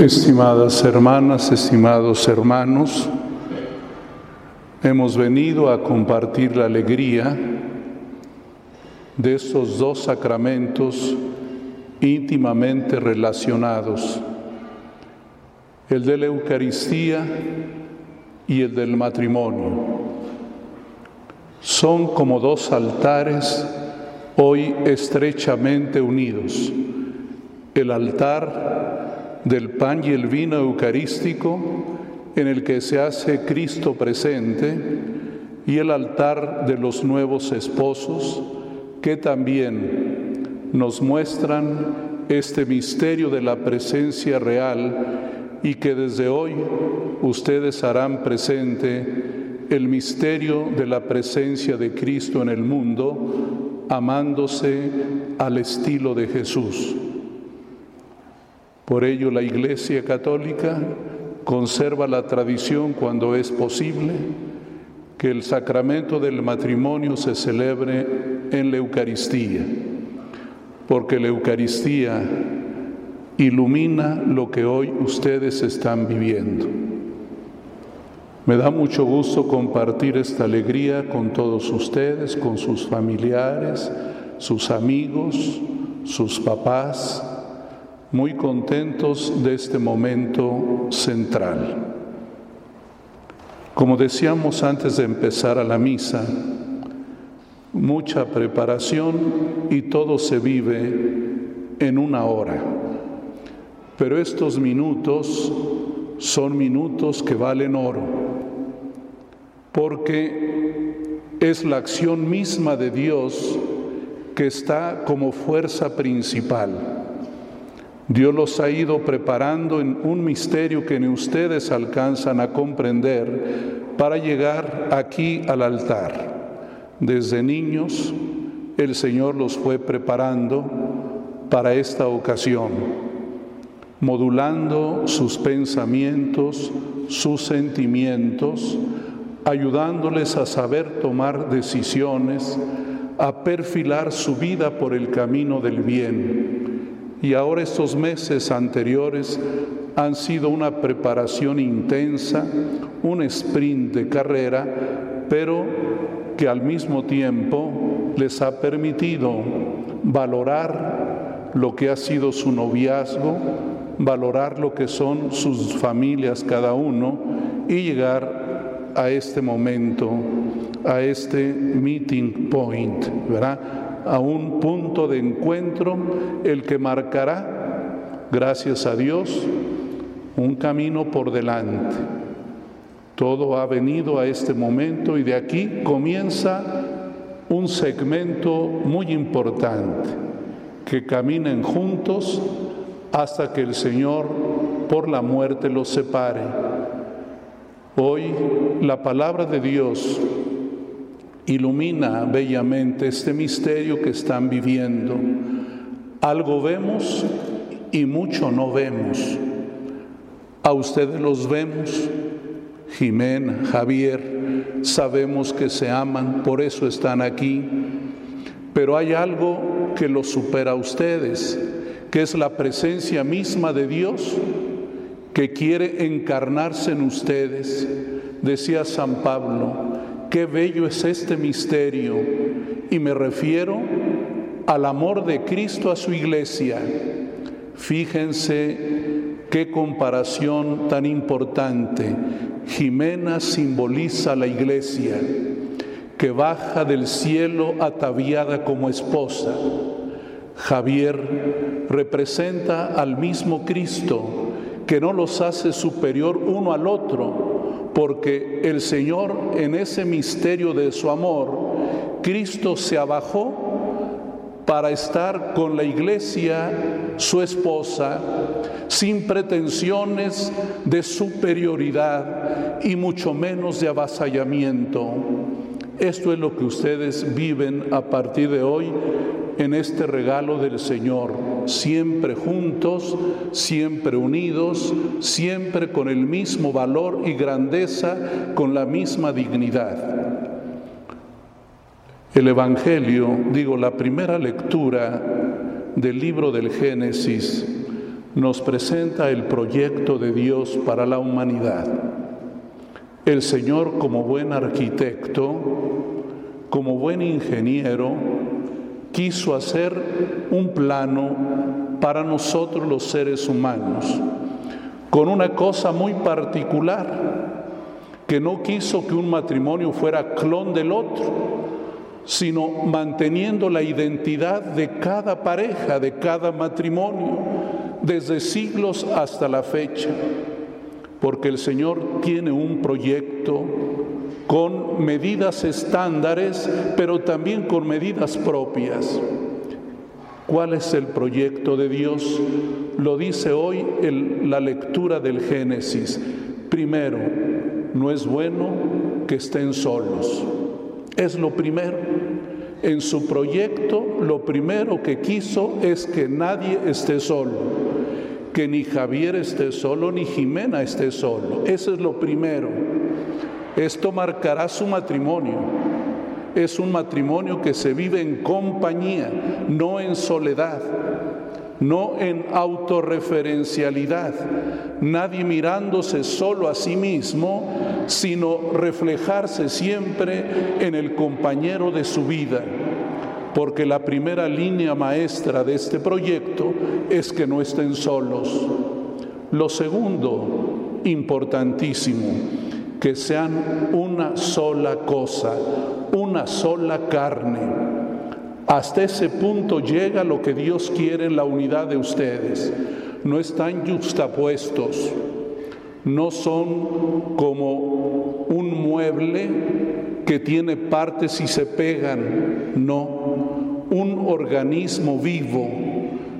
Estimadas hermanas, estimados hermanos, hemos venido a compartir la alegría de estos dos sacramentos íntimamente relacionados, el de la Eucaristía y el del matrimonio. Son como dos altares hoy estrechamente unidos. El altar del pan y el vino eucarístico en el que se hace Cristo presente y el altar de los nuevos esposos que también nos muestran este misterio de la presencia real y que desde hoy ustedes harán presente el misterio de la presencia de Cristo en el mundo, amándose al estilo de Jesús. Por ello la Iglesia Católica conserva la tradición cuando es posible que el sacramento del matrimonio se celebre en la Eucaristía, porque la Eucaristía ilumina lo que hoy ustedes están viviendo. Me da mucho gusto compartir esta alegría con todos ustedes, con sus familiares, sus amigos, sus papás, muy contentos de este momento central. Como decíamos antes de empezar a la misa, mucha preparación y todo se vive en una hora. Pero estos minutos son minutos que valen oro, porque es la acción misma de Dios que está como fuerza principal. Dios los ha ido preparando en un misterio que ni ustedes alcanzan a comprender para llegar aquí al altar. Desde niños el Señor los fue preparando para esta ocasión, modulando sus pensamientos, sus sentimientos, ayudándoles a saber tomar decisiones, a perfilar su vida por el camino del bien y ahora estos meses anteriores han sido una preparación intensa, un sprint de carrera, pero que al mismo tiempo les ha permitido valorar lo que ha sido su noviazgo, valorar lo que son sus familias cada uno y llegar a este momento, a este meeting point, ¿verdad? A un punto de encuentro el que marcará, gracias a Dios, un camino por delante. Todo ha venido a este momento y de aquí comienza un segmento muy importante, que caminen juntos hasta que el Señor por la muerte los separe. Hoy la palabra de Dios ilumina bellamente este misterio que están viviendo. Algo vemos y mucho no vemos. A ustedes los vemos, Jimena, Javier, sabemos que se aman, por eso están aquí. Pero hay algo que los supera a ustedes, que es la presencia misma de Dios que quiere encarnarse en ustedes. Decía San Pablo, Qué bello es este misterio. Y me refiero al amor de Cristo a su iglesia. Fíjense qué comparación tan importante. Jimena simboliza la iglesia que baja del cielo ataviada como esposa. Javier representa al mismo Cristo que no los hace superior uno al otro, porque el Señor en ese misterio de su amor, Cristo se abajó para estar con la iglesia, su esposa, sin pretensiones de superioridad y mucho menos de avasallamiento. Esto es lo que ustedes viven a partir de hoy en este regalo del Señor, siempre juntos, siempre unidos, siempre con el mismo valor y grandeza, con la misma dignidad. El Evangelio, digo, la primera lectura del libro del Génesis, nos presenta el proyecto de Dios para la humanidad. El Señor como buen arquitecto, como buen ingeniero, quiso hacer un plano para nosotros los seres humanos, con una cosa muy particular, que no quiso que un matrimonio fuera clon del otro, sino manteniendo la identidad de cada pareja, de cada matrimonio, desde siglos hasta la fecha, porque el Señor tiene un proyecto con medidas estándares, pero también con medidas propias. ¿Cuál es el proyecto de Dios? Lo dice hoy la lectura del Génesis. Primero, no es bueno que estén solos. Es lo primero. En su proyecto lo primero que quiso es que nadie esté solo, que ni Javier esté solo, ni Jimena esté solo. Eso es lo primero. Esto marcará su matrimonio. Es un matrimonio que se vive en compañía, no en soledad no en autorreferencialidad, nadie mirándose solo a sí mismo, sino reflejarse siempre en el compañero de su vida, porque la primera línea maestra de este proyecto es que no estén solos. Lo segundo, importantísimo, que sean una sola cosa, una sola carne hasta ese punto llega lo que Dios quiere en la unidad de ustedes. No están justapuestos, no son como un mueble que tiene partes y se pegan, no, un organismo vivo,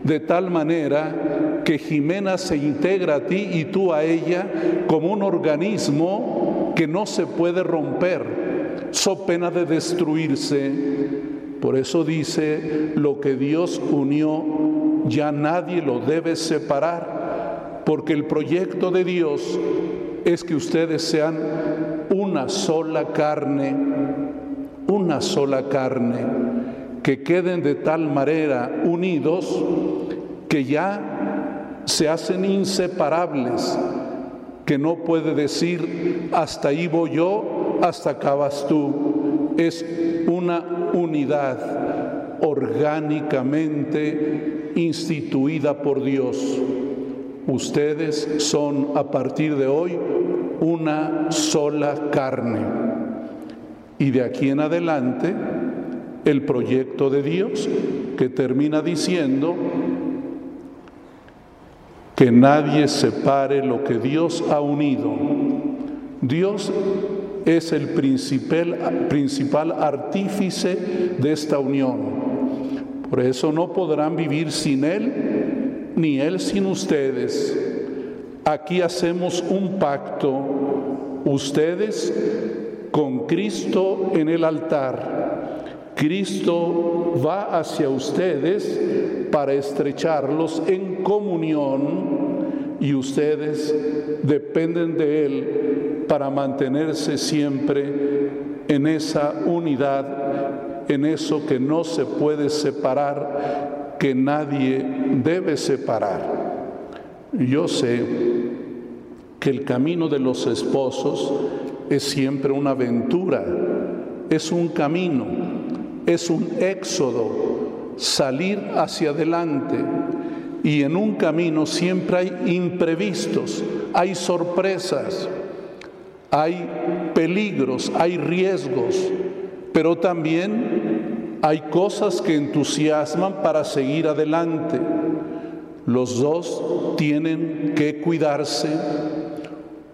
de tal manera que Jimena se integra a ti y tú a ella como un organismo que no se puede romper, so pena de destruirse. Por eso dice, lo que Dios unió, ya nadie lo debe separar, porque el proyecto de Dios es que ustedes sean una sola carne, una sola carne, que queden de tal manera unidos que ya se hacen inseparables, que no puede decir hasta ahí voy yo, hasta acá vas tú. Es una unidad orgánicamente instituida por Dios. Ustedes son a partir de hoy una sola carne. Y de aquí en adelante, el proyecto de Dios que termina diciendo que nadie separe lo que Dios ha unido. Dios es el principal, principal artífice de esta unión. Por eso no podrán vivir sin Él, ni Él sin ustedes. Aquí hacemos un pacto, ustedes con Cristo en el altar. Cristo va hacia ustedes para estrecharlos en comunión y ustedes dependen de Él para mantenerse siempre en esa unidad, en eso que no se puede separar, que nadie debe separar. Yo sé que el camino de los esposos es siempre una aventura, es un camino, es un éxodo, salir hacia adelante y en un camino siempre hay imprevistos, hay sorpresas, hay peligros, hay riesgos, pero también hay cosas que entusiasman para seguir adelante. Los dos tienen que cuidarse.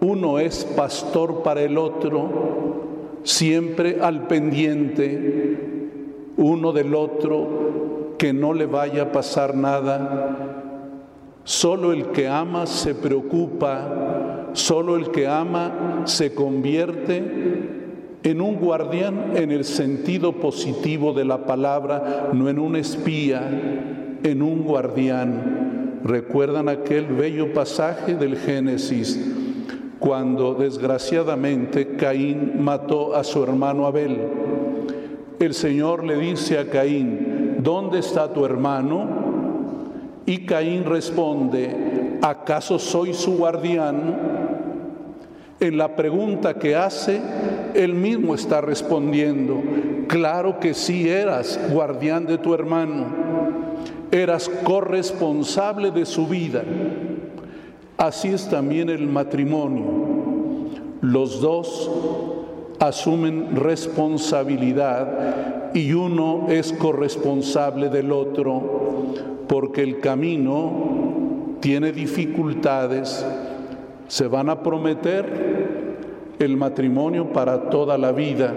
Uno es pastor para el otro, siempre al pendiente, uno del otro, que no le vaya a pasar nada Solo el que ama se preocupa, solo el que ama se convierte en un guardián en el sentido positivo de la palabra, no en un espía, en un guardián. ¿Recuerdan aquel bello pasaje del Génesis cuando desgraciadamente Caín mató a su hermano Abel? El Señor le dice a Caín, ¿dónde está tu hermano? Y Caín responde, ¿acaso soy su guardián? En la pregunta que hace, él mismo está respondiendo, claro que sí eras guardián de tu hermano, eras corresponsable de su vida. Así es también el matrimonio. Los dos asumen responsabilidad y uno es corresponsable del otro, porque el camino tiene dificultades, se van a prometer el matrimonio para toda la vida,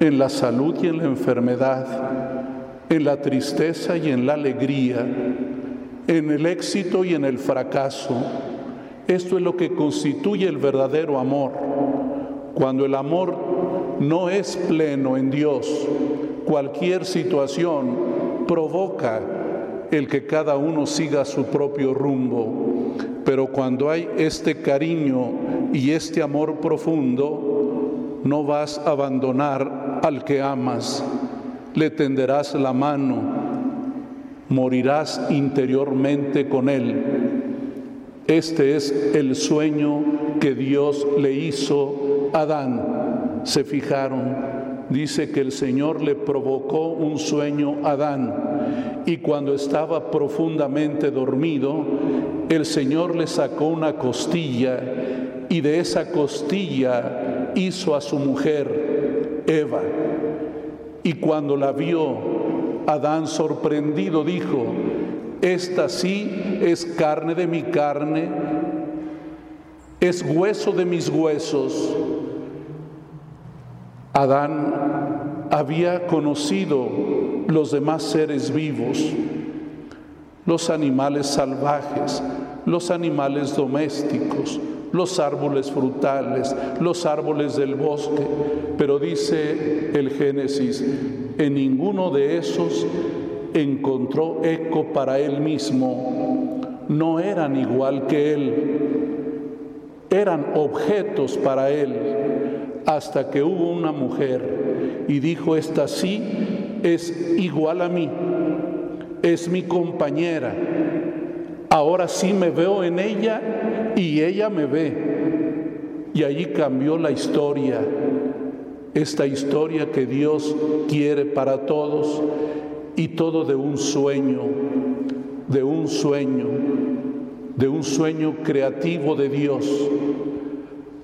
en la salud y en la enfermedad, en la tristeza y en la alegría, en el éxito y en el fracaso. Esto es lo que constituye el verdadero amor. Cuando el amor no es pleno en Dios, cualquier situación provoca el que cada uno siga su propio rumbo. Pero cuando hay este cariño y este amor profundo, no vas a abandonar al que amas, le tenderás la mano, morirás interiormente con él. Este es el sueño que Dios le hizo a Adán. Se fijaron, dice que el Señor le provocó un sueño a Adán y cuando estaba profundamente dormido, el Señor le sacó una costilla y de esa costilla hizo a su mujer Eva. Y cuando la vio, Adán sorprendido dijo, esta sí es carne de mi carne, es hueso de mis huesos. Adán había conocido los demás seres vivos, los animales salvajes, los animales domésticos, los árboles frutales, los árboles del bosque, pero dice el Génesis, en ninguno de esos encontró eco para él mismo, no eran igual que él, eran objetos para él hasta que hubo una mujer y dijo, esta sí es igual a mí, es mi compañera, ahora sí me veo en ella y ella me ve. Y allí cambió la historia, esta historia que Dios quiere para todos y todo de un sueño, de un sueño, de un sueño creativo de Dios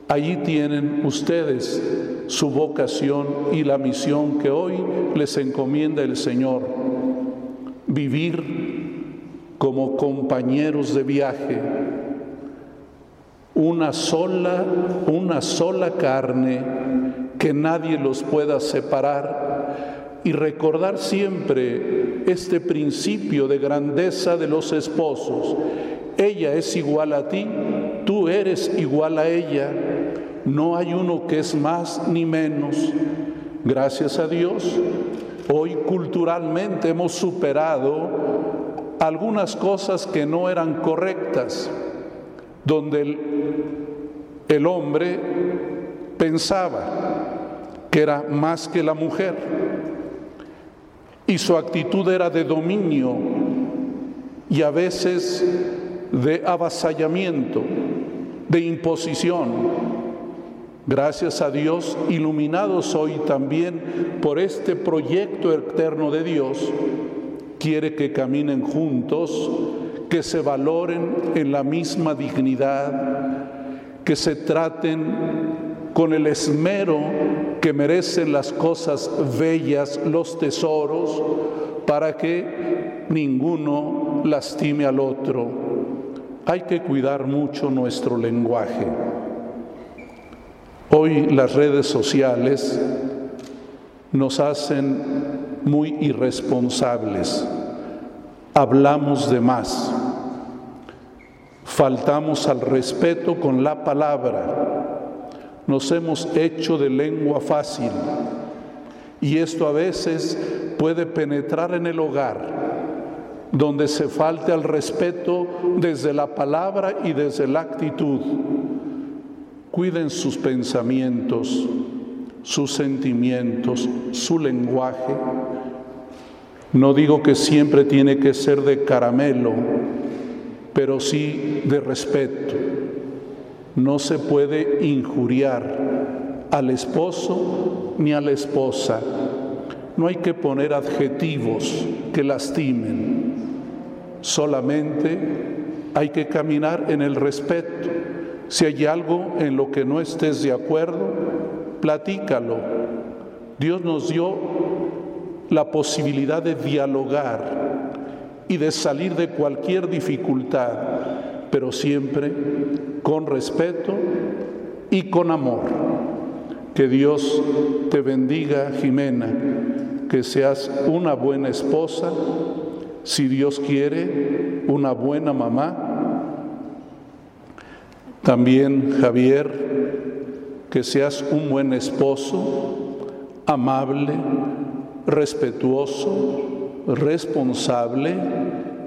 Allí tienen ustedes su vocación y la misión que hoy les encomienda el Señor. Vivir como compañeros de viaje, una sola, una sola carne, que nadie los pueda separar y recordar siempre este principio de grandeza de los esposos. Ella es igual a ti, tú eres igual a ella no hay uno que es más ni menos. Gracias a Dios, hoy culturalmente hemos superado algunas cosas que no eran correctas, donde el, hombre pensaba que era más que la mujer y su actitud era de dominio y a veces de avasallamiento, de imposición. Gracias a Dios, iluminados hoy también por este proyecto eterno de Dios, quiere que caminen juntos, que se valoren en la misma dignidad, que se traten con el esmero que merecen las cosas bellas, los tesoros, para que ninguno lastime al otro. Hay que cuidar mucho nuestro lenguaje. Hoy las redes sociales nos hacen muy irresponsables. Hablamos de más. Faltamos al respeto con la palabra. Nos hemos hecho de lengua fácil. Y esto a veces puede penetrar en el hogar, donde se falte al respeto desde la palabra y desde la actitud Cuiden sus pensamientos, sus sentimientos, su lenguaje. No digo que siempre tiene que ser de caramelo, pero sí de respeto. No se puede injuriar al esposo ni a la esposa. No hay que poner adjetivos que lastimen. Solamente hay que caminar en el respeto. Si hay algo en lo que no estés de acuerdo, platícalo. Dios nos dio la posibilidad de dialogar y de salir de cualquier dificultad, pero siempre con respeto y con amor. Que Dios te bendiga, Jimena, que seas una buena esposa, si Dios quiere, una buena mamá. También, Javier, que seas un buen esposo, amable, respetuoso, responsable,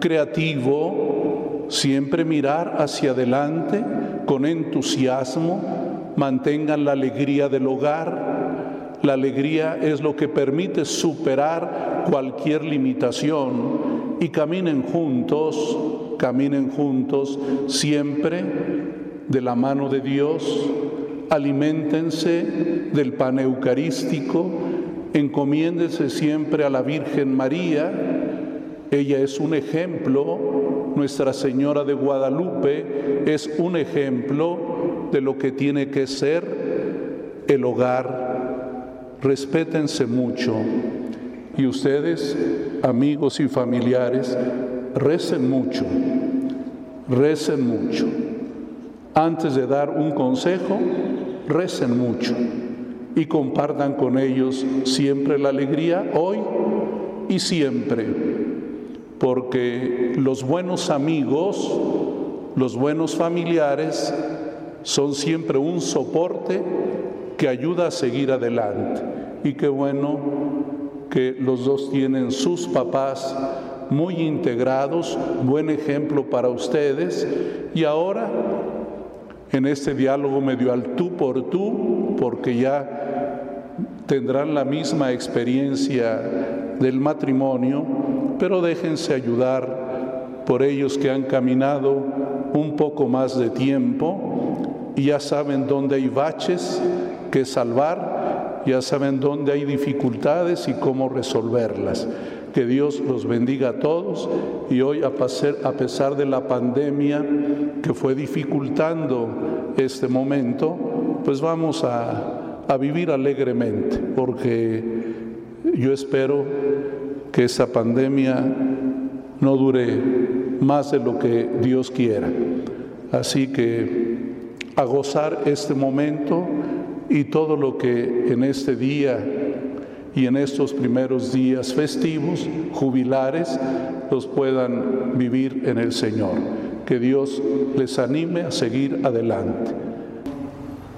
creativo, siempre mirar hacia adelante con entusiasmo, mantengan la alegría del hogar. La alegría es lo que permite superar cualquier limitación. Y caminen juntos, caminen juntos siempre de la mano de Dios, aliméntense del pan eucarístico, encomiéndese siempre a la Virgen María, ella es un ejemplo, Nuestra Señora de Guadalupe es un ejemplo de lo que tiene que ser el hogar. Respétense mucho y ustedes, amigos y familiares, recen mucho, recen mucho. Antes de dar un consejo, recen mucho y compartan con ellos siempre la alegría hoy y siempre, porque los buenos amigos, los buenos familiares son siempre un soporte que ayuda a seguir adelante. Y qué bueno que los dos tienen sus papás muy integrados, buen ejemplo para ustedes, y ahora en este diálogo medio al tú por tú, porque ya tendrán la misma experiencia del matrimonio, pero déjense ayudar por ellos que han caminado un poco más de tiempo y ya saben dónde hay baches que salvar, ya saben dónde hay dificultades y cómo resolverlas. Que Dios los bendiga a todos y hoy a pesar de la pandemia que fue dificultando este momento, pues vamos a, a vivir alegremente, porque yo espero que esa pandemia no dure más de lo que Dios quiera. Así que a gozar este momento y todo lo que en este día y en estos primeros días festivos, jubilares, los puedan vivir en el Señor. Que Dios les anime a seguir adelante.